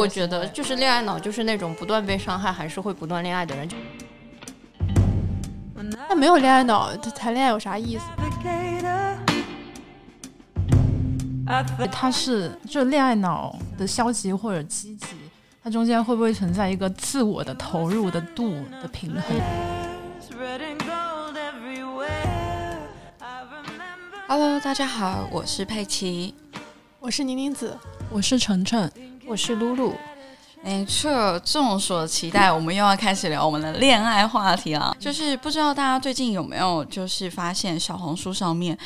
我觉得就是恋爱脑，就是那种不断被伤害还是会不断恋爱的人。那没有恋爱脑，谈恋爱有啥意思？他是就恋爱脑的消极或者积极，它中间会不会存在一个自我的投入的度的平衡？Hello，大家好，我是佩奇，我是宁宁子，我是晨晨，我是露露。没错，众所期待，我们又要开始聊我们的恋爱话题了。就是不知道大家最近有没有，就是发现小红书上面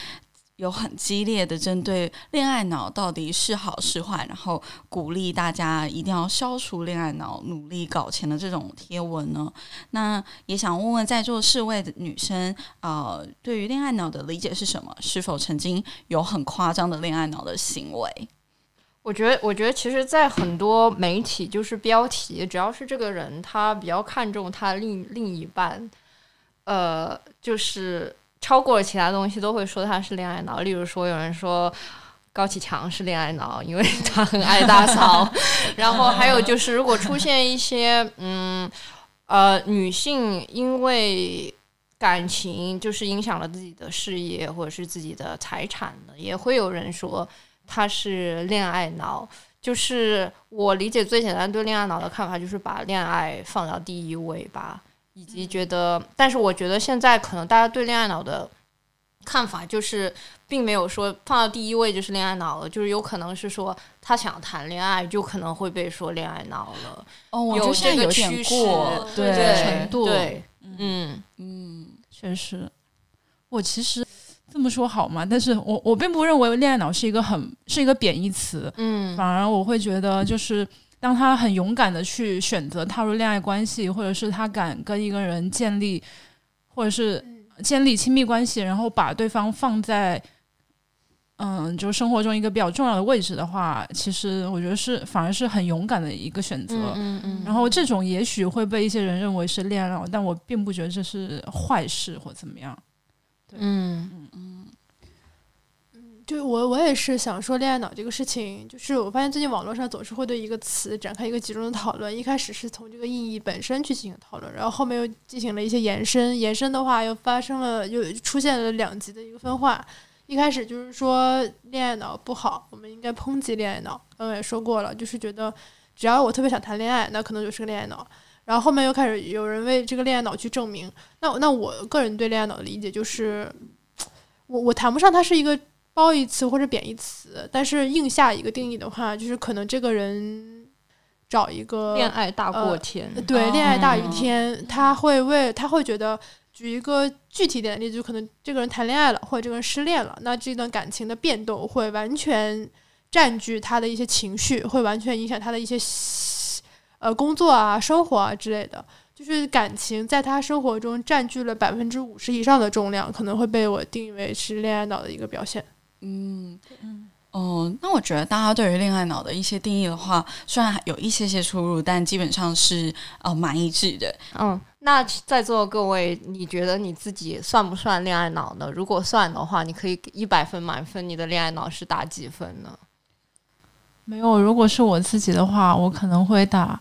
有很激烈的针对恋爱脑到底是好是坏，然后鼓励大家一定要消除恋爱脑，努力搞钱的这种贴文呢？那也想问问在座四位的女生，呃，对于恋爱脑的理解是什么？是否曾经有很夸张的恋爱脑的行为？我觉得，我觉得其实，在很多媒体，就是标题，只要是这个人他比较看重他另另一半，呃，就是超过了其他东西，都会说他是恋爱脑。例如说，有人说高启强是恋爱脑，因为 他很爱大嫂。然后还有就是，如果出现一些嗯呃女性因为感情就是影响了自己的事业或者是自己的财产的，也会有人说。他是恋爱脑，就是我理解最简单对恋爱脑的看法，就是把恋爱放到第一位吧，以及觉得，但是我觉得现在可能大家对恋爱脑的看法，就是并没有说放到第一位就是恋爱脑了，就是有可能是说他想谈恋爱，就可能会被说恋爱脑了。哦，有这个趋势，对程度，对，嗯。嗯，确实，我其实。这么说好吗？但是我我并不认为恋爱脑是一个很是一个贬义词，嗯，反而我会觉得，就是当他很勇敢的去选择踏入恋爱关系，或者是他敢跟一个人建立，或者是建立亲密关系，然后把对方放在，嗯，就生活中一个比较重要的位置的话，其实我觉得是反而是很勇敢的一个选择，嗯嗯。然后这种也许会被一些人认为是恋爱脑，但我并不觉得这是坏事或怎么样。嗯嗯嗯嗯，就我我也是想说恋爱脑这个事情，就是我发现最近网络上总是会对一个词展开一个集中的讨论。一开始是从这个意义本身去进行讨论，然后后面又进行了一些延伸，延伸的话又发生了，又出现了两极的一个分化。一开始就是说恋爱脑不好，我们应该抨击恋爱脑。刚刚也说过了，就是觉得只要我特别想谈恋爱，那可能就是个恋爱脑。然后后面又开始有人为这个恋爱脑去证明，那那我个人对恋爱脑的理解就是，我我谈不上它是一个褒义词或者贬义词，但是硬下一个定义的话，就是可能这个人找一个恋爱大过天，对，恋爱大于天，他会为他会觉得，举一个具体点的例子，就可能这个人谈恋爱了，或者这个人失恋了，那这段感情的变动会完全占据他的一些情绪，会完全影响他的一些。呃，工作啊，生活啊之类的，就是感情在他生活中占据了百分之五十以上的重量，可能会被我定义为是恋爱脑的一个表现。嗯嗯哦，那我觉得大家对于恋爱脑的一些定义的话，虽然有一些些出入，但基本上是呃蛮一致的。嗯，那在座各位，你觉得你自己算不算恋爱脑呢？如果算的话，你可以一百分满分，你的恋爱脑是打几分呢？没有，如果是我自己的话，我可能会打。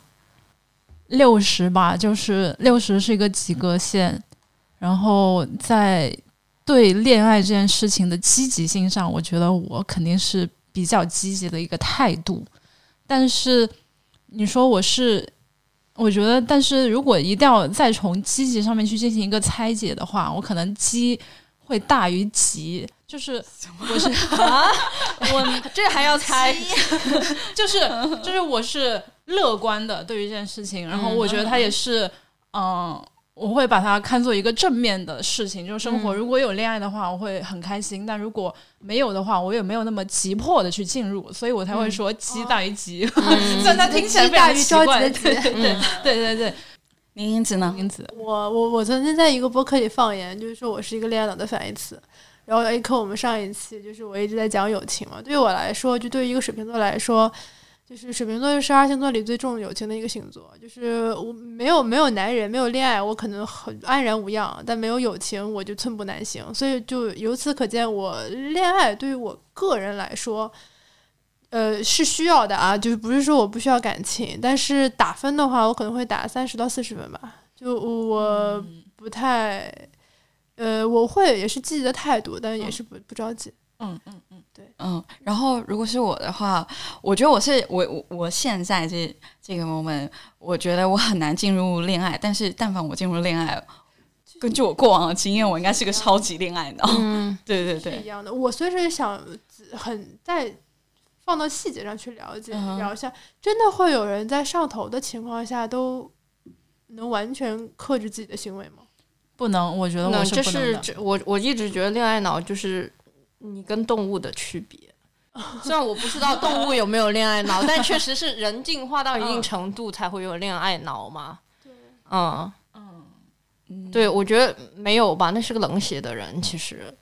六十吧，就是六十是一个及格线，然后在对恋爱这件事情的积极性上，我觉得我肯定是比较积极的一个态度。但是你说我是，我觉得，但是如果一定要再从积极上面去进行一个拆解的话，我可能积会大于极，就是我是啊，我这还要猜，就是就是我是。乐观的对于这件事情，然后我觉得他也是，嗯，我会把它看作一个正面的事情。就是生活如果有恋爱的话，我会很开心；但如果没有的话，我也没有那么急迫的去进入，所以我才会说急大于急。虽然他听起来非常奇怪，对对对对对。林英子呢？英子，我我我曾经在一个播客里放言，就是说我是一个恋爱脑的反义词。然后 A 克我们上一期就是我一直在讲友情嘛，对于我来说，就对于一个水瓶座来说。就是水瓶座是十二星座里最重友情的一个星座，就是我没有没有男人，没有恋爱，我可能很安然无恙，但没有友情，我就寸步难行。所以就由此可见，我恋爱对于我个人来说，呃，是需要的啊，就是不是说我不需要感情，但是打分的话，我可能会打三十到四十分吧。就我不太，呃，我会也是积极的态度，但也是不不着急。嗯嗯嗯，对，嗯，然后如果是我的话，我觉得我是我我我现在这这个 moment，我觉得我很难进入恋爱，但是但凡我进入恋爱，根据我过往的经验，我应该是个超级恋爱脑。嗯，对对对一，样的。我随时想很在放到细节上去了解嗯聊一下，真的会有人在上头的情况下都能完全克制自己的行为吗？不能，我觉得那我这是不能的。这我我一直觉得恋爱脑就是你跟动物的区别。虽然我不知道动物有没有恋爱脑，但确实是人进化到一定程度才会有恋爱脑嘛。嗯，嗯对，我觉得没有吧，那是个冷血的人，其实。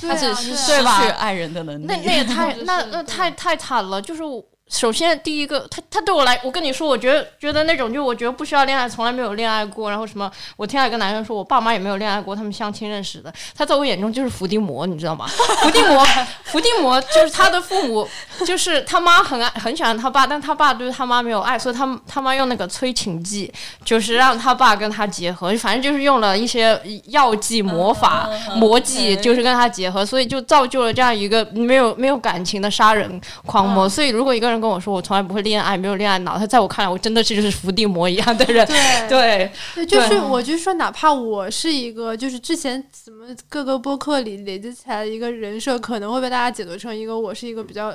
他只是失去爱人的能力。那那也太 那那太太惨了。就是我首先第一个，他他对我来，我跟你说，我觉得觉得那种就我觉得不需要恋爱，从来没有恋爱过。然后什么，我听到一个男生说，我爸妈也没有恋爱过，他们相亲认识的。他在我眼中就是伏地魔，你知道吗？伏地魔，伏地魔就是他的父母，就是他妈很爱很喜欢他爸，但他爸对他妈没有爱，所以他他妈用那个催情剂，就是让他爸跟他结合，反正就是用了一些药剂、魔法、魔剂，就是跟他结合，所以就造就了这样一个没有没有感情的杀人狂魔。所以如果一个人跟我说我从来不会恋爱，没有恋爱脑，他在我看来我真的是就是伏地魔一样的人。对。对，对，就是我就说，哪怕我是一个，就是之前怎么各个播客里累积起来的一个人设，可能会被大家解读成一个我是一个比较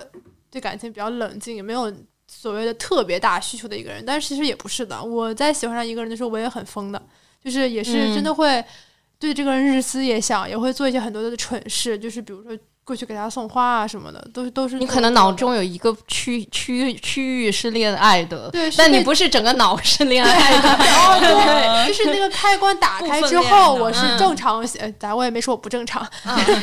对感情比较冷静，也没有所谓的特别大需求的一个人。但是其实也不是的，我在喜欢上一个人的时候，我也很疯的，就是也是真的会对这个人日思夜想，也会做一些很多的蠢事，就是比如说过去给他送花啊什么的，都是都是你可能脑中有一个区区区域是恋爱的，对，但你不是整个脑是 恋爱的。哦，对，就是那个开关打开之后，我是嗯正常，呃，咱我也没说我不正常，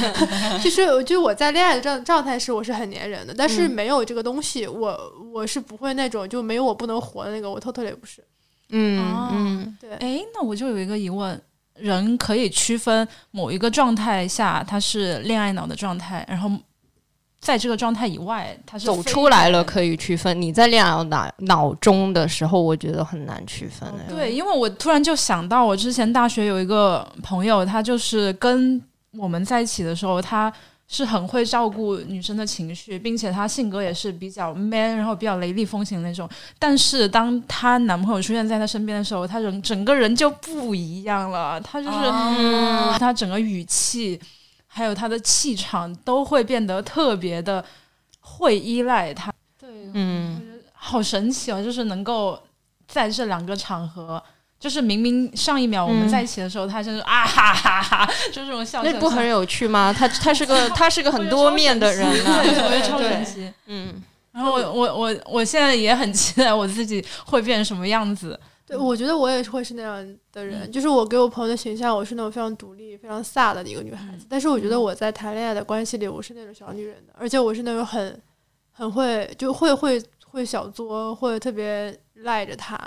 就是就是我在恋爱的状状态是，我是很粘人的，但是嗯没有这个东西，我我是不会那种就没有我不能活的那个，我 totally 不是。嗯哦嗯，对，哎，那我就有一个疑问：人可以区分某一个状态下他是恋爱脑的状态，然后在这个状态以外，他是走出来了可以区分。你在恋爱脑脑中的时候，我觉得很难区分。哎对，因为我突然就想到，我之前大学有一个朋友，他就是跟我们在一起的时候，他是很会照顾女生的情绪，并且她性格也是比较 man，然后比较雷厉风行的那种。但是当她男朋友出现在她身边的时候，她人整个人就不一样了，她就是、嗯她整个语气，还有她的气场都会变得特别的会依赖他。对，嗯，好神奇哦，就是能够在这两个场合，就是明明上一秒我们嗯在一起的时候，他就是啊哈哈哈，就这种笑那不很有趣吗？他他是个 他是个很多面的人啊、我觉得超对神奇。嗯，然后我我我我现在也很期待我自己会变成什么样子。对，我觉得我也是会是那样的人，就是我给我朋友的形象，我是那种非常独立、非常飒的一个女孩子。但是我觉得我在谈恋爱的关系里，我是那种小女人的，而且我是那种很很会就会会会小作，会特别赖着他、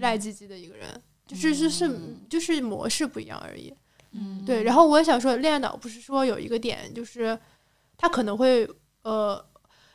赖唧唧的一个人，就是是是就是模式不一样而已。嗯，对，然后我也想说，恋爱脑不是说有一个点，就是他可能会呃，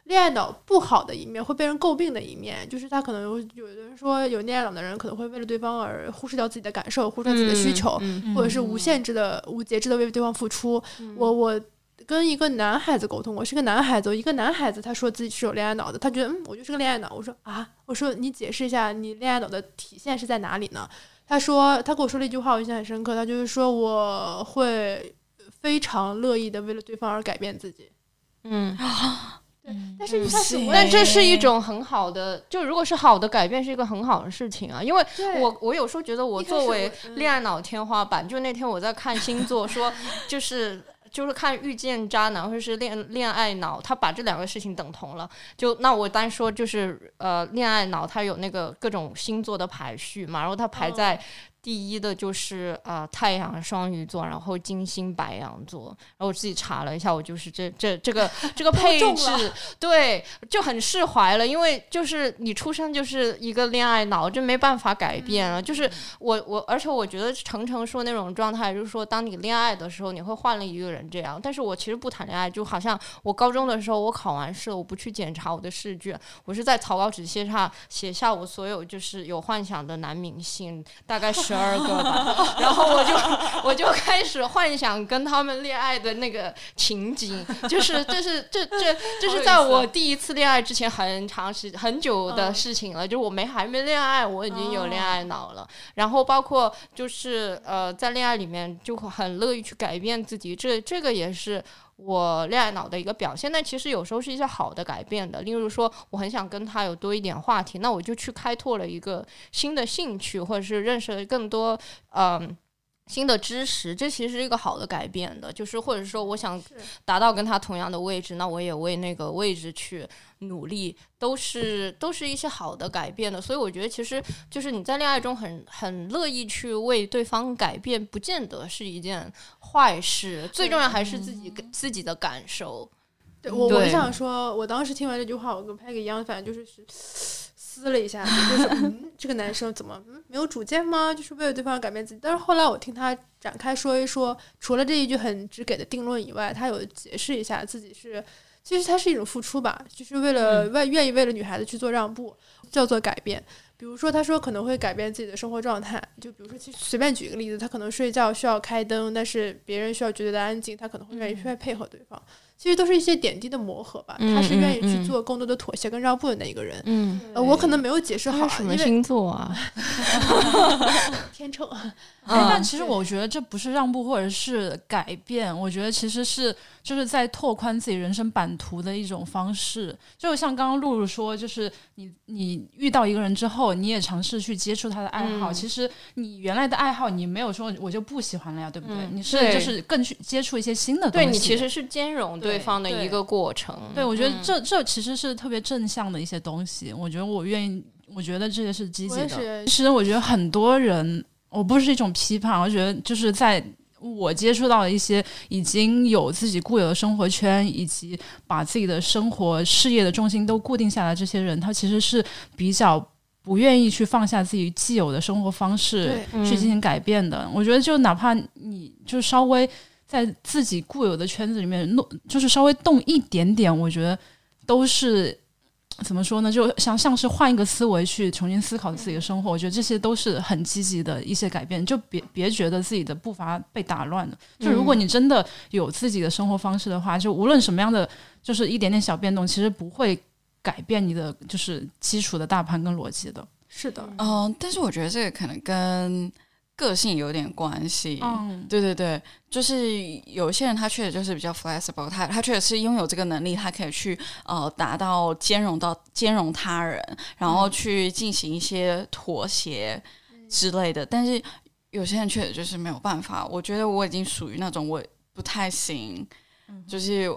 恋爱脑不好的一面会被人诟病的一面，就是他可能有有的人说有恋爱脑的人可能会为了对方而忽视掉自己的感受，忽视掉自己的需求，嗯或者是无限制的、无节制的为对方付出。我我跟一个男孩子沟通，我是个男孩子，一个男孩子他说自己是有恋爱脑的，他觉得嗯，我就是个恋爱脑。我说啊，我说你解释一下，你恋爱脑的体现是在哪里呢？他说他跟我说了一句话，我印象很深刻，他就是说我会非常乐意的为了对方而改变自己。嗯，对但是一开始但这是一种很好的，就如果是好的改变，是一个很好的事情啊。因为我我有时候觉得我作为恋爱脑天花板，就那天我在看星座，说就是。就是看遇见渣男或者是恋恋爱脑，他把这两个事情等同了。就那我单说就是呃，恋爱脑他有那个各种星座的排序嘛，然后他排在第一的就是呃太阳双鱼座，然后金星白羊座，然后我自己查了一下，我就是这这这个这个配中置，对，就很释怀了，因为就是你出生就是一个恋爱脑，就没办法改变了。就是我我，而且我觉得程程说那种状态，就是说当你恋爱的时候，你会换了一个人这样。但是我其实不谈恋爱，就好像我高中的时候，我考完试，我不去检查我的试卷，我是在草稿纸写上写下我所有就是有幻想的男明星，大概十二个吧，然后我就我就开始幻想跟他们恋爱的那个情景，就是 这是这这这是在我第一次恋爱之前很长时很久的事情了，就我没还没恋爱，我已经有恋爱脑了。然后包括就是呃，在恋爱里面就很乐意去改变自己，这这个也是我恋爱脑的一个表现。但其实有时候是一些好的改变的，例如说我很想跟他有多一点话题，那我就去开拓了一个新的兴趣，或者是认识了更多嗯。新的知识，这其实是一个好的改变的，就是或者说我想达到跟他同样的位置，那我也为那个位置去努力，都是都是一些好的改变的。所以我觉得，其实就是你在恋爱中很很乐意去为对方改变，不见得是一件坏事。最重要还是自己自己的感受。对我，我想说，我当时听完这句话，我跟 Peggy 一样，反正就是是撕了一下，就是、嗯、这个男生怎么嗯没有主见吗？就是为了对方改变自己。但是后来我听他展开说一说，除了这一句很直给的定论以外，他有解释一下自己是，其实他是一种付出吧，就是为了为愿意为了女孩子去做让步，叫做改变。比如说，他说可能会改变自己的生活状态，就比如说，其实随便举一个例子，他可能睡觉需要开灯，但是别人需要绝对的安静，他可能会愿意去配合对方。其实都是一些点滴的磨合吧，嗯他是愿意去做更多的妥协跟让步的那一个人。嗯，呃，我可能没有解释好，什么因为星座啊？天秤。哎，嗯但其实我觉得这不是让步或者是改变，我觉得其实是就是在拓宽自己人生版图的一种方式。就像刚刚露露说，就是你你遇到一个人之后，你也尝试去接触他的爱好。嗯其实你原来的爱好，你没有说我就不喜欢了呀，对不对？嗯你是就是更去接触一些新的东西。对你其实是兼容对方的一个过程。对，我觉得嗯这、这其实是特别正向的一些东西。我觉得我愿意，我觉得这些是积极的。其实我觉得很多人，我不是一种批判，我觉得就是在我接触到的一些已经有自己固有的生活圈，以及把自己的生活事业的重心都固定下来，这些人他其实是比较。不愿意去放下自己既有的生活方式对去进行改变的，我觉得就哪怕你就稍微在自己固有的圈子里面弄，就是稍微动一点点，我觉得都是怎么说呢？就像像是换一个思维去重新思考自己的生活，我觉得这些都是很积极的一些改变。就别别觉得自己的步伐被打乱了。就如果你真的有自己的生活方式的话，就无论什么样的，就是一点点小变动，其实不会改变你的就是基础的大盘跟逻辑的。是的，嗯、但是我觉得这个可能跟个性有点关系。嗯，对对对，就是有些人他确实就是比较 flexible，他他确实是拥有这个能力，他可以去呃达到兼容到兼容他人，然后去进行一些妥协之类的。但是有些人确实就是没有办法。我觉得我已经属于那种我不太行，就是。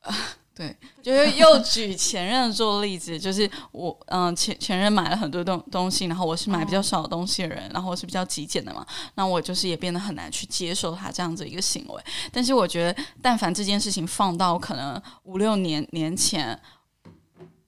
呃对，就是又举前任做例子，就是我嗯前前任买了很多东东西，然后我是买比较少的东西的人，然后我是比较极简的嘛，那我就是也变得很难去接受他这样子一个行为。但是我觉得，但凡这件事情放到可能五六年年前，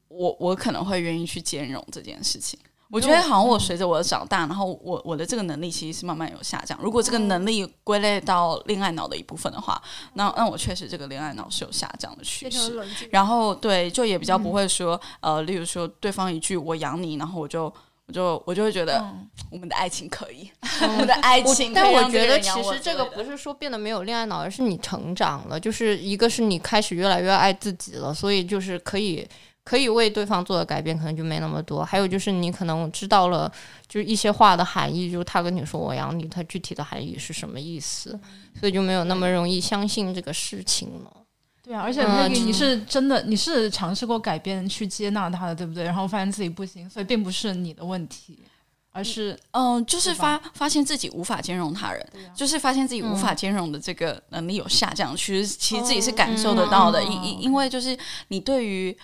我我可能会愿意去兼容这件事情。我觉得好像我随着我的长大，然后我我的这个能力其实是慢慢有下降。如果这个能力归类到恋爱脑的一部分的话，那那我确实这个恋爱脑是有下降的趋势。然后对，就也比较不会说，呃，例如说对方一句“我养你”，然后我就我就我就会觉得、嗯我们的爱情可以，我们的爱情可以 但我觉得其实这个不是说变得没有恋爱脑，而是你成长了。就是一个是你开始越来越爱自己了，所以就是可以可以为对方做的改变可能就没那么多。还有就是你可能知道了，就是一些话的含义，就是他跟你说我养你，他具体的含义是什么意思，所以就没有那么容易相信这个事情了。对啊，而且你是真的，你是尝试过改变去接纳他的，对不对？然后发现自己不行，所以并不是你的问题，而是嗯，就是发发现自己无法兼容他人，啊就是发现自己无法嗯兼容的这个能力有下降，其实其实自己是感受得到的，嗯因因因为就是你对于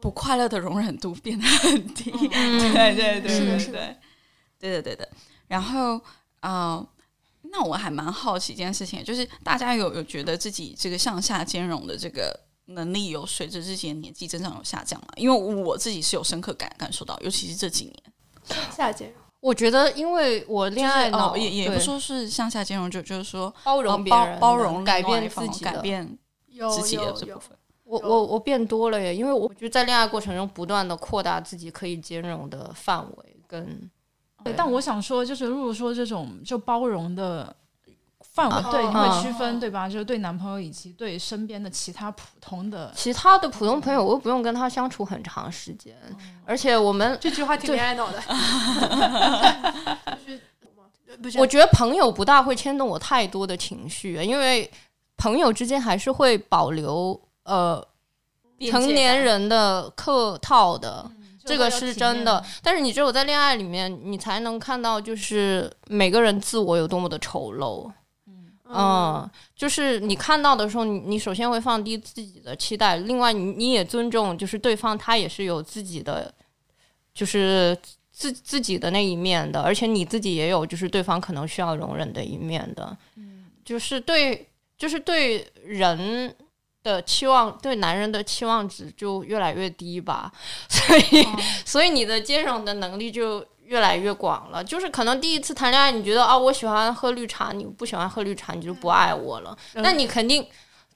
不快乐的容忍度变得很低，嗯 对对对是的是的对对对对对的。然后啊。那我还蛮好奇一件事情，就是大家有有觉得自己这个向下兼容的这个能力有随着自己的年纪增长有下降吗？因为我自己是有深刻感感受到，尤其是这几年向下兼容。我觉得，因为我恋爱脑也也不说是向下兼容，就就是说包容别人、包容改变自己、改变自己的这部分。我我我变多了耶，因为我觉得在恋爱过程中不断的扩大自己可以兼容的范围跟。对，但我想说，就是如果说这种就包容的。范围对你会区分对吧？就是对男朋友以及对身边的其他普通的其他的普通朋友，我又不用跟他相处很长时间，而且我们这句话挺恋爱脑的。我觉得朋友不大会牵动我太多的情绪，因为朋友之间还是会保留呃成年人的客套的，这个是真的。但是你只有在恋爱里面，你才能看到就是每个人自我有多么的丑陋。嗯，就是你看到的时候，你你首先会放低自己的期待，另外你你也尊重，就是对方他也是有自己的，就是自自己的那一面的，而且你自己也有就是对方可能需要容忍的一面的，嗯，就是对，就是对人的期望，对男人的期望值就越来越低吧，所以所以你的兼容的能力就。越来越广了，就是可能第一次谈恋爱，你觉得啊，我喜欢喝绿茶，你不喜欢喝绿茶，你就不爱我了。那你肯定，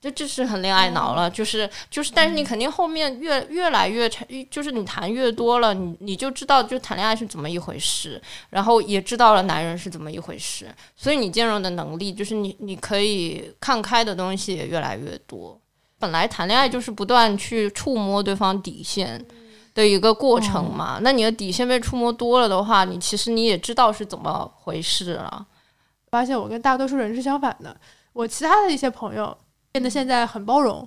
这这是很恋爱脑了，就是就是，但是你肯定后面越越来越谈，就是你谈越多了，你你就知道就谈恋爱是怎么一回事，然后也知道了男人是怎么一回事，所以你兼容的能力，就是你你可以看开的东西也越来越多。本来谈恋爱就是不断去触摸对方底线。的一个过程嘛，那你的底线被触摸多了的话，你其实你也知道是怎么回事了。发现我跟大多数人是相反的，我其他的一些朋友变得现在很包容，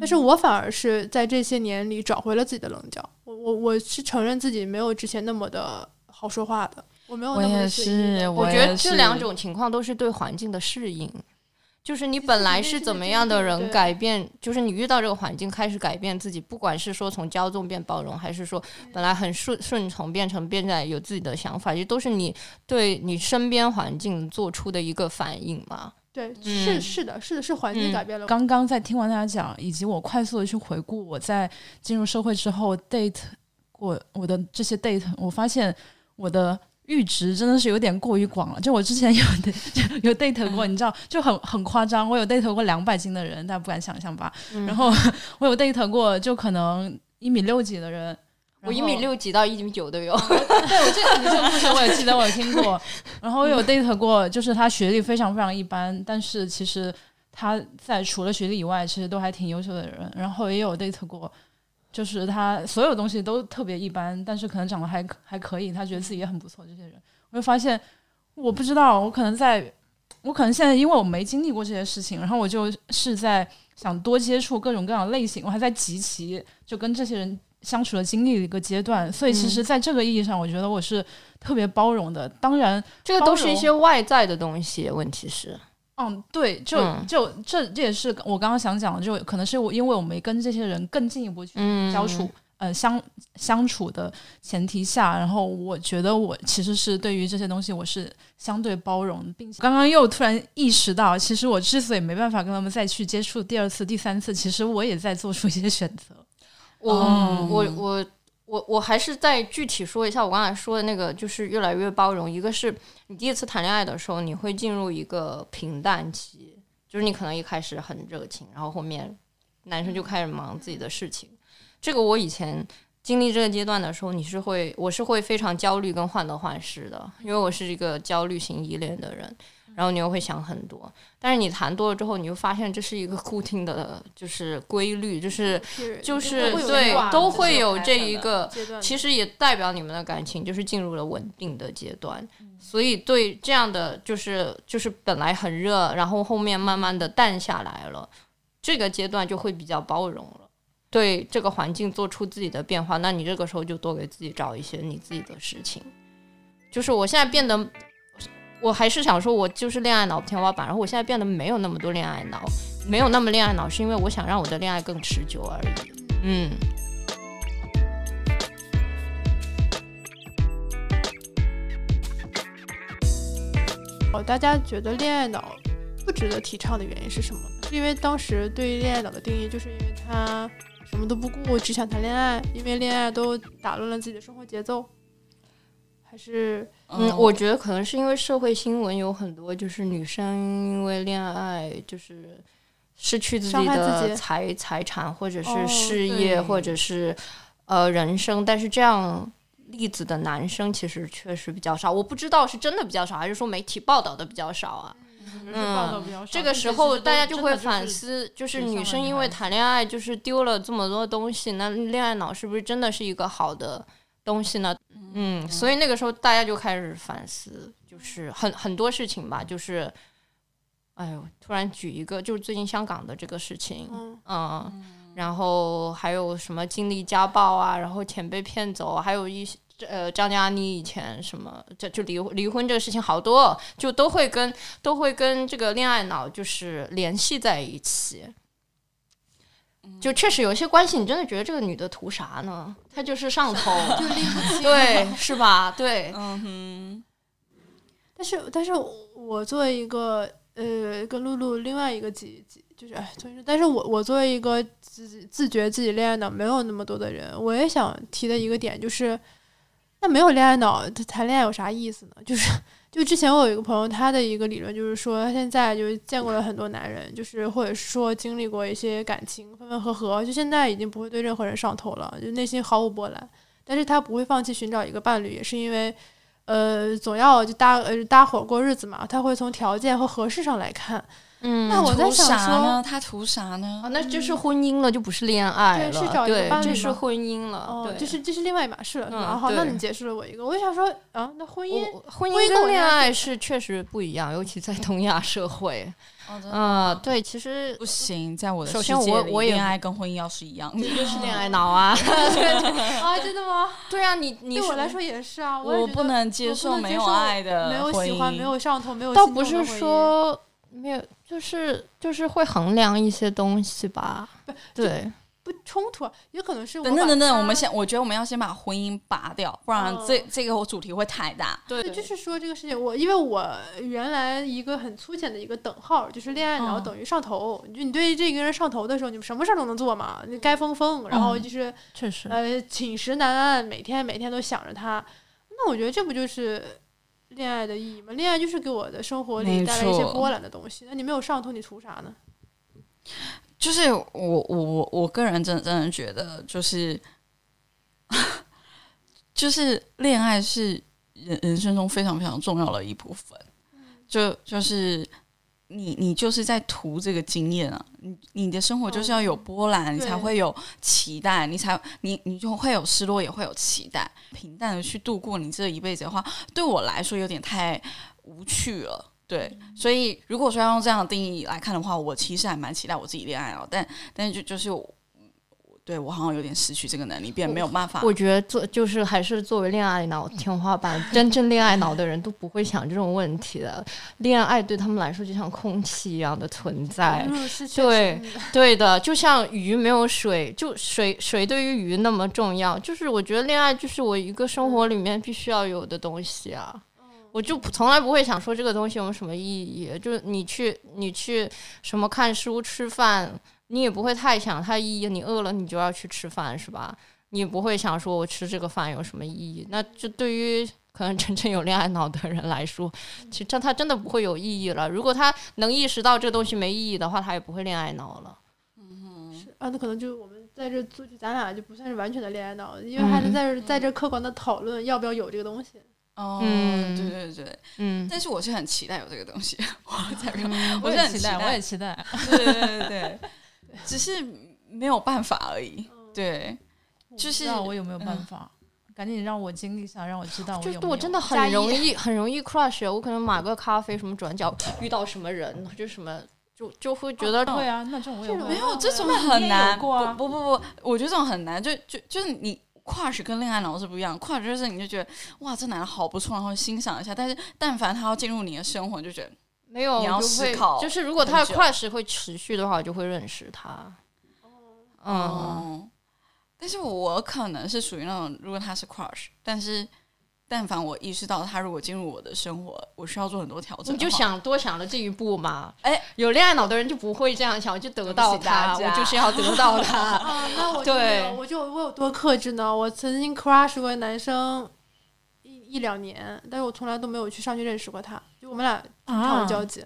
但是我反而是在这些年里找回了自己的棱角。我我我是承认自己没有之前那么的好说话的，我没有。我也是，我觉得这两种情况都是对环境的适应。就是你本来是怎么样的人，改变就是你遇到这个环境开始改变自己，不管是说从骄纵变包容，还是说本来很顺顺从变成变在有自己的想法，这都是你对你身边环境做出的一个反应嘛？对，是是的，是的，是环境改变了。刚刚在听完大家讲，以及我快速的去回顾我在进入社会之后 date 过我的这些 date，我发现我的。阈值真的是有点过于广了。就我之前有 有 date 过，你知道，就很很夸张。我有 date 过两百斤的人，大家不敢想象吧？然后 我有 date 过，就可能一米六几的人，我一米六几到一米九都有。对，我这这个故事我也记得，我有听过。然后我有 date 过，就是他学历非常非常一般，但是其实他在除了学历以外，其实都还挺优秀的人。然后也有 date 过。就是他所有东西都特别一般，但是可能长得还还可以，他觉得自己也很不错。这些人，我就发现，我不知道，我可能在，我可能现在因为我没经历过这些事情，然后我就是在想多接触各种各样的类型，我还在集齐就跟这些人相处的经历的一个阶段，所以其实，在这个意义上，我觉得我是特别包容的。当然，这个都是一些外在的东西，问题是。嗯，对，就就这这也是我刚刚想讲的，就可能是我因为我没跟这些人更进一步去交处，呃，相相处的前提下，然后我觉得我其实是对于这些东西我是相对包容，并且刚刚又突然意识到，其实我之所以没办法跟他们再去接触第二次、第三次，其实我也在做出一些选择。我我我。我我还是再具体说一下我刚才说的那个，就是越来越包容。一个是你第一次谈恋爱的时候，你会进入一个平淡期，就是你可能一开始很热情，然后后面男生就开始忙自己的事情。这个我以前经历这个阶段的时候，你是会，我是会非常焦虑跟患得患失的，因为我是一个焦虑型依恋的人。然后你又会想很多，但是你谈多了之后，你就发现这是一个固定的，就是规律，就是就是对，都会有这一个，其实也代表你们的感情就是进入了稳定的阶段。所以对这样的就是就是本来很热，然后后面慢慢的淡下来了，这个阶段就会比较包容了，对这个环境做出自己的变化。那你这个时候就多给自己找一些你自己的事情，就是我现在变得。我还是想说，我就是恋爱脑天花板。然后我现在变得没有那么多恋爱脑，没有那么恋爱脑，是因为我想让我的恋爱更持久而已。嗯。哦，大家觉得恋爱脑不值得提倡的原因是什么？是因为当时对于恋爱脑的定义就是因为他什么都不顾，只想谈恋爱，因为恋爱都打乱了自己的生活节奏，还是嗯，我觉得可能是因为社会新闻有很多，就是女生因为恋爱就是失去自己的己财财产，或者哦是事对业，或者是呃人生，但是这样例子的男生其实确实比较少。我不知道是真的比较少，还是说媒体报道的比较少啊？嗯这个时候大家就会反思，就是女生因为谈恋爱就是丢了这么多东西，那恋爱脑是不是真的是一个好的东西呢？嗯，所以那个时候大家就开始反思，就是很很多事情吧，就是，哎呦，突然举一个，就是最近香港的这个事情，嗯嗯，然后还有什么经历家暴啊，然后钱被骗走啊，还有一些呃张嘉倪以前什么这就离离婚这个事情好多，就都会跟都会跟这个恋爱脑就是联系在一起。就确实有一些关系，你真的觉得这个女的图啥呢？她就是上头，就拎不清。对，是吧？对，嗯哼，但是，但是我作为一个呃，跟露露另外一个几几，就是哎，总之，但是我我作为一个自己自觉自己恋爱脑没有那么多的人，我也想提的一个点就是，那没有恋爱脑，谈恋爱有啥意思呢？就是就之前我有一个朋友，他的一个理论就是说，他现在就是见过了很多男人，就是或者说经历过一些感情分分合合，就现在已经不会对任何人上头了，就内心毫无波澜。但是他不会放弃寻找一个伴侣，也是因为，呃，总要就搭呃搭伙过日子嘛。他会从条件和合适上来看。嗯那我在想说啥呢？他图啥呢啊，？那就是婚姻了，就不是恋爱了，对是找一个，伴侣这是婚姻了，哦，对，这是这是另外一码事了，是吧？嗯好，那你解释了我一个，我就想说啊，那婚姻婚婚姻姻跟恋爱爱是确实不一样，尤其在东亚社会。哦，真的嗯，对，其实不行，在我的首先世界里我我恋爱跟婚姻要是一样的这。就是恋爱脑啊。啊，真的吗？对啊，你你对我来说也是啊，我不能接受我不能接受没有爱的没有喜欢，没有上头，没有倒不是说没有，就是就是会衡量一些东西吧。对，不冲突啊，也可能是等等等等，我们先，我觉得我们要先把婚姻拔掉，不然这、哦这个主题会太大。对对，就是说这个事情，我因为我原来一个很粗浅的一个等号，就是恋爱脑嗯等于上头。就你对这个人上头的时候，你什么事儿都能做嘛，你该疯疯，然后嗯就是、确实，呃寝食难安，每天每天都想着他。那我觉得这不就是恋爱的意义吗？恋爱就是给我的生活里带来一些波澜的东西。那你没有上头，你图啥呢？就是我我我我个人真的真的觉得，就是 就是恋爱是人人生中非常非常重要的一部分。就就是你你就是在图这个经验啊，你你的生活就是要有波澜，你才会有期待，你才你你就会有失落，也会有期待。平淡的去度过你这一辈子的话，对我来说有点太无趣了。对，所以如果说要用这样的定义来看的话，我其实还蛮期待我自己恋爱哦，但但是就就是我，对我好像有点失去这个能力，变没有办法。我觉得做就是还是作为恋爱脑天花板，真正恋爱脑的人都不会想这种问题的。恋爱对他们来说就像空气一样的存在。嗯，对对的，就像鱼没有水，就水水对于鱼那么重要。就是我觉得恋爱就是我一个生活里面必须要有的东西啊。我就从来不会想说这个东西有什么意义，就是你去你去什么看书吃饭，你也不会太想太意义。你饿了你就要去吃饭是吧？你也不会想说我吃这个饭有什么意义。那就对于可能真正有恋爱脑的人来说，其实这他真的不会有意义了。如果他能意识到这个东西没意义的话，他也不会恋爱脑了。是啊，那可能就我们在这做，就咱俩就不算是完全的恋爱脑，因为还是嗯在这在这客观的讨论要不要有这个东西。哦，嗯对对对，嗯，但是我是很期待有这个东西，我在嗯我是很期待，期待我也期待。对对对对，只是没有办法而已。对，就不是知道我有没有办嗯法，赶紧让我经历一下，让我知道我就有有。是我真的很容易很容易 crush，我可能买个咖啡什么转角遇到什么人，就什么就就会觉得对啊，那这种我没有这种很难。过啊不不不不，我觉得这种很难，就就就是你。crush 跟恋爱脑是不一样，crush 就是你就觉得哇这男的好不错，然后欣赏一下，但是但凡他要进入你的生活，你就觉得没有你要思考就是如果他的 crush 会持续的话，我就会认识他。嗯，哦，但是我可能是属于那种，如果他是 crush，但是但凡我意识到他如果进入我的生活，我需要做很多调整，你就想多想了这一步嘛。哎，有恋爱脑的人就不会这样想，我就得到他，我就是要得到 他。啊，那我 对我就我有多克制呢？我曾经 crush 过男生一一两年，但是我从来都没有去上去认识过他，就我们俩啊有交集，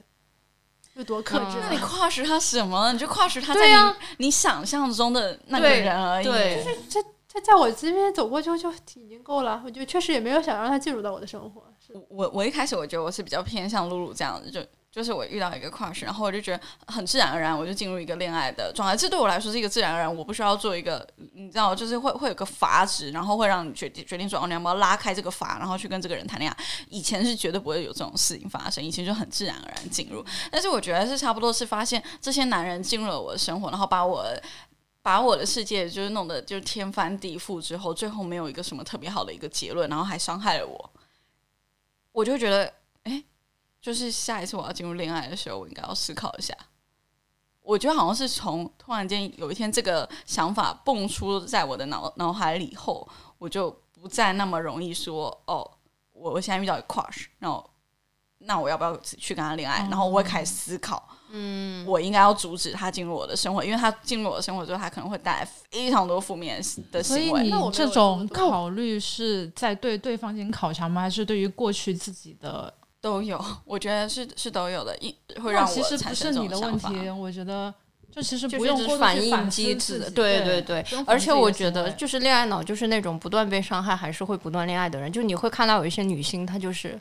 有多克制？那你跨时他什么？你就跨时他在你、啊你想象中的那个人而已。对，他在我这边走过就就已经够了，我就确实也没有想让他进入到我的生活。我我我一开始我觉得我是比较偏向露露这样的，就就是我遇到一个 crush，然后我就觉得很自然而然我就进入一个恋爱的状态。这对我来说是一个自然而然，我不需要做一个，你知道，就是会会有个阀值，然后会让你决定决定说哦，你要不要拉开这个阀，然后去跟这个人谈恋爱。以前是绝对不会有这种事情发生，以前就很自然而然进入。但是我觉得是差不多是发现这些男人进入了我的生活，然后把我。把我的世界就是弄得就天翻地覆之后，最后没有一个什么特别好的一个结论，然后还伤害了我，我就觉得，就是下一次我要进入恋爱的时候，我应该要思考一下。我觉得好像是从突然间有一天这个想法蹦出在我的脑脑海里后，我就不再那么容易说哦，我我现在遇到一个 crush，然后那我要不要去跟他恋爱？然后我会开始思考，嗯，我应该要阻止他进入我的生活，因为他进入我的生活之后，他可能会带来非常多负面的行为。那我这种考虑是在对对方进行考察吗？还是对于过去自己的？都有，我觉得是是都有的，一会那让其实不我产生你的问种想法。题，我觉得这其实不用是反应机制，己对对对。而且我觉得就是恋爱脑，就是那种不断被伤害还是会不断恋爱的人。就你会看到有一些女星，她就是。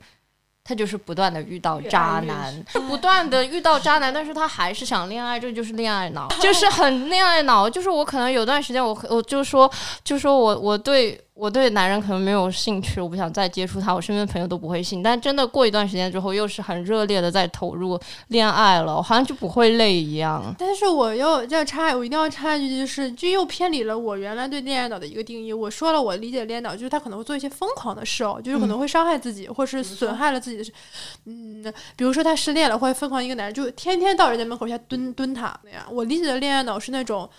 她就是不断的遇到渣男，不断的遇到渣男，但是她还是想恋爱，这就是恋爱脑，就是很恋爱脑。就是我可能有段时间我，我就说，就说我我对我对男人可能没有兴趣，我不想再接触他，我身边的朋友都不会信。但真的过一段时间之后，又是很热烈的在投入恋爱了，我好像就不会累一样。但是我要要插，我一定要插一句，就是就又偏离了我原来对恋爱脑的一个定义。我说了，我理解恋爱脑就是他可能会做一些疯狂的事哦，就是可能会伤害自己，或是损害了自己的事。嗯，比如说他失恋了，会疯狂一个男人，就天天到人家门口下蹲蹲他那样。我理解的恋爱脑是那种，就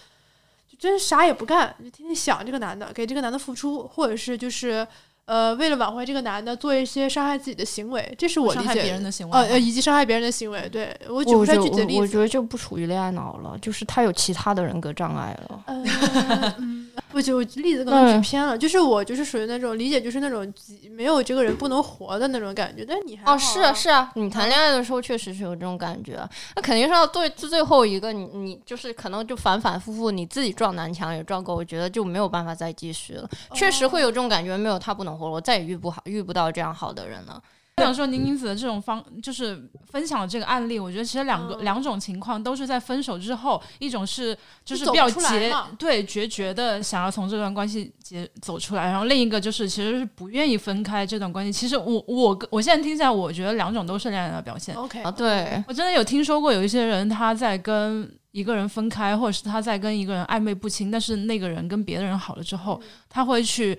真是啥也不干，就天天想这个男的，给这个男的付出，或者是就是。呃，为了挽回这个男的，做一些伤害自己的行为，这是我理伤害解别人的行为呃呃，以及伤害别人的行为。对我举不出来我觉得具体的例子。我觉得这不属于恋爱脑了，就是他有其他的人格障碍了。呃，嗯，我就例子可能举嗯偏了，就是我就是属于那种理解，就是那种没有这个人不能活的那种感觉。但是你还啊哦，是啊，是啊，你谈恋爱的时候确实是有这种感觉，那肯定是要对最后一个你你就是可能就反反复复你自己撞南墙也撞够，我觉得就没有办法再继续了。确实会有这种感觉，没有他不能活了，我再也遇不好遇不到这样好的人了。我想说，宁宁子的这种方就是分享的这个案例，我觉得其实两个、嗯。两种情况都是在分手之后，一种是就是比较决对决绝的想要从这段关系结走出来，然后另一个就是其实是不愿意分开这段关系。其实我我我现在听起来，我觉得两种都是恋爱的表现。OK 啊，对，我真的有听说过有一些人他在跟一个人分开，或者是他在跟一个人暧昧不清，但是那个人跟别的人好了之后，他会去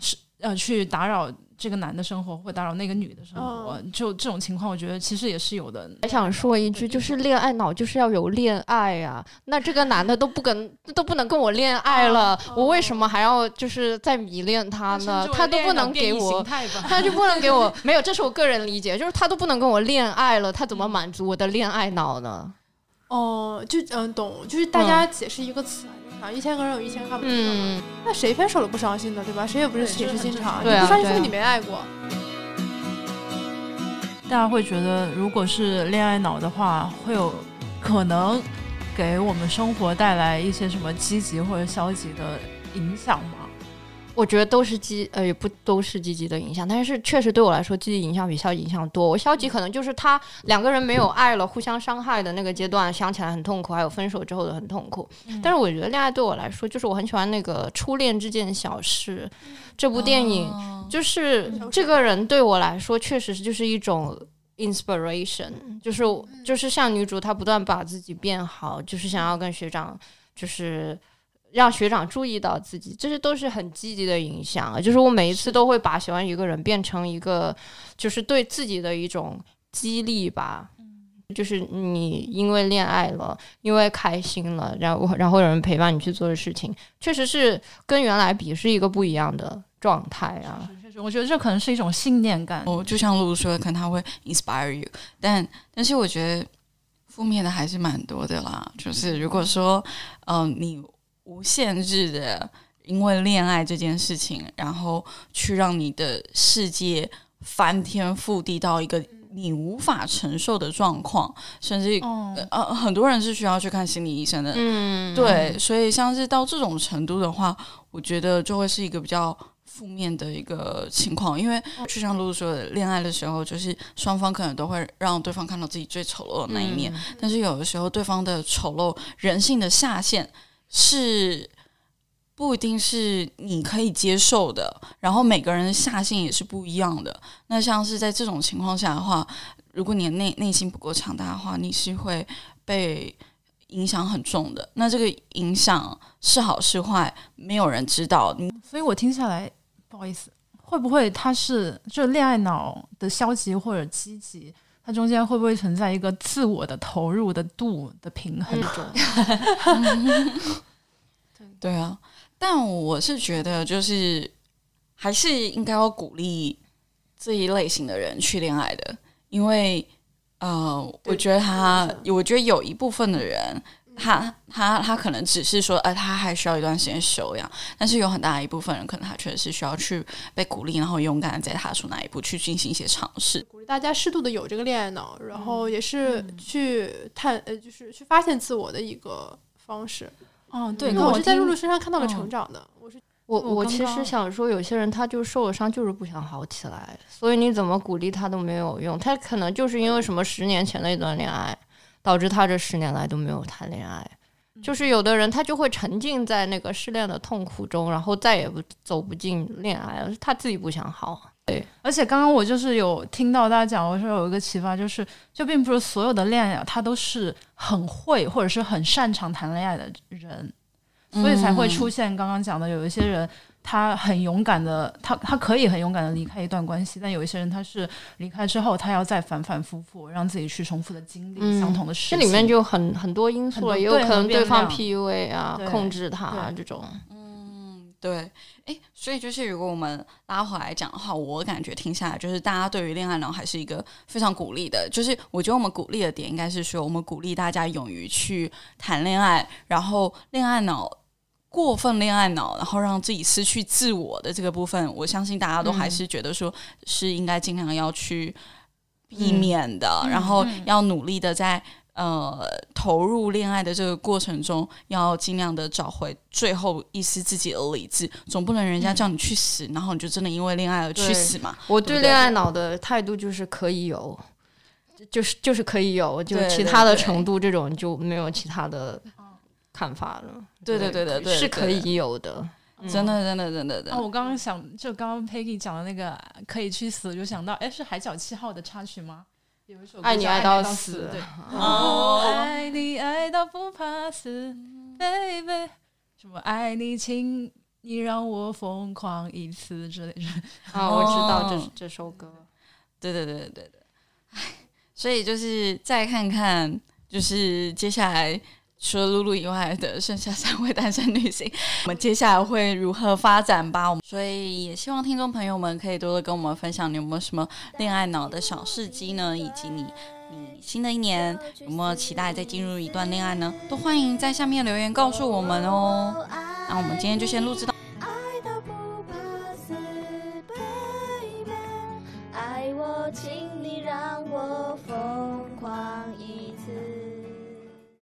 是呃去打扰这个男的生活，会打扰那个女的生活。就这种情况，我觉得其实也是有的。还想说一句，就是恋爱脑就是要有恋爱啊。那这个男的都不跟都不能跟我恋爱了，我为什么还要就是再迷恋他呢？他都不能给我。他就不能给我 没有，这是我个人理解，就是他都不能跟我恋爱了，他怎么满足我的恋爱脑呢？哦，就嗯懂，就是大家解释一个词很正常，一千个人有一千看不清的嘛。嗯，那谁分手了不伤心的，对吧？谁也不是对铁石心肠，你不伤心对啊是你没爱过。大家会觉得，如果是恋爱脑的话，会有可能给我们生活带来一些什么积极或者消极的影响吗？我觉得都是积呃也不都是积极的影响，但是确实对我来说，积极影响比消极影响多。我消极可能就是他两个人没有爱了，互相伤害的那个阶段，想起来很痛苦，还有分手之后的很痛苦。但是我觉得恋爱对我来说，就是我很喜欢那个《初恋这件小事》这部电影，哦。就是这个人对我来说，确实是就是一种 inspiration，就是就是像女主她不断把自己变好，就是想要跟学长，就是让学长注意到自己，这些都是很积极的影响啊。就是我每一次都会把喜欢一个人变成一个，就是对自己的一种激励吧。就是你因为恋爱了，因为开心了，然后然后有人陪伴你去做的事情，确实是跟原来比是一个不一样的状态啊。我觉得这可能是一种信念感。哦，就像露露说的，可能他会 inspire you，但但是我觉得负面的还是蛮多的啦。就是如果说，嗯、你无限制的因为恋爱这件事情，然后去让你的世界翻天覆地到一个你无法承受的状况，甚至哦，呃，很多人是需要去看心理医生的。嗯，对，所以像是到这种程度的话，我觉得就会是一个比较负面的一个情况，因为就像露露说的，恋爱的时候，就是双方可能都会让对方看到自己最丑陋的那一面，但是有的时候对方的丑陋、人性的下限是不一定是你可以接受的，然后每个人的下限也是不一样的。那像是在这种情况下的话，如果你的内内心不够强大的话，你是会被影响很重的。那这个影响是好是坏，没有人知道。所以我听下来，不好意思，会不会他是就恋爱脑的消极或者积极？它中间会不会存在一个自我的投入的度的平衡？对啊，但我是觉得，就是还是应该要鼓励这一类型的人去恋爱的，因为呃，我觉得他，我觉得有一部分的人，他他他可能只是说，呃，他还需要一段时间修养，但是有很大一部分人，可能他确实是需要去被鼓励，然后勇敢的再踏出那一步，去进行一些尝试。鼓励大家适度的有这个恋爱脑，然后也是去探呃，就是去发现自我的一个方式。嗯，对，因为我是在露露身上看到了嗯成长的。我是我我其实想说，有些人他就受了伤，就是不想好起来，所以你怎么鼓励他都没有用。他可能就是因为什么十年前的一段恋爱，导致他这十年来都没有谈恋爱。就是有的人他就会沉浸在那个失恋的痛苦中，然后再也不走不进恋爱了，是他自己不想好。对而且刚刚我就是有听到大家讲，我说有一个启发，就是就并不是所有的恋爱他都是很会或者是很擅长谈恋爱的人，所以才会出现刚刚讲的有一些人。他很勇敢的，他他可以很勇敢的离开一段关系，但有一些人他是离开之后，他要再反反复复让自己去重复的经历嗯相同的事情这。里面就很很多因素了，也有可能对方 PUA 啊，控制他啊这种。嗯，对，诶，所以就是如果我们拉回来讲的话，我感觉听下来，就是大家对于恋爱脑还是一个非常鼓励的。就是我觉得我们鼓励的点应该是说，我们鼓励大家勇于去谈恋爱，然后恋爱脑。过分恋爱脑，然后让自己失去自我的这个部分，我相信大家都还是觉得说是应该尽量要去避免的，嗯然后嗯要努力的在呃投入恋爱的这个过程中，要尽量的找回最后一丝自己的理智，总不能人家叫你去死，然后你就真的因为恋爱而去死嘛？我对恋爱脑的态度就是可以有，就是就是可以有，就其他的程度这种就没有其他的看法了。对对对对对，是可以有的。真的真的真的的，我刚刚想，就刚刚 Peggy 讲的那个可以去死，就想到，哎，是《海角七号》的插曲吗？有一首歌爱爱你爱到死，对，哦爱你爱到不怕死，baby，什么爱你，请你让我疯狂一次之类的。啊，我知道这哦这首歌。对对对对对对，唉，所以就是再看看，就是接下来。除了露露以外的剩下三位单身女性，我们接下来会如何发展吧？我们所以也希望听众朋友们可以多多跟我们分享，你有没有什么恋爱脑的小事迹呢？以及你你新的一年有没有期待再进入一段恋爱呢？都欢迎在下面留言告诉我们哦。那我们今天就先录制到。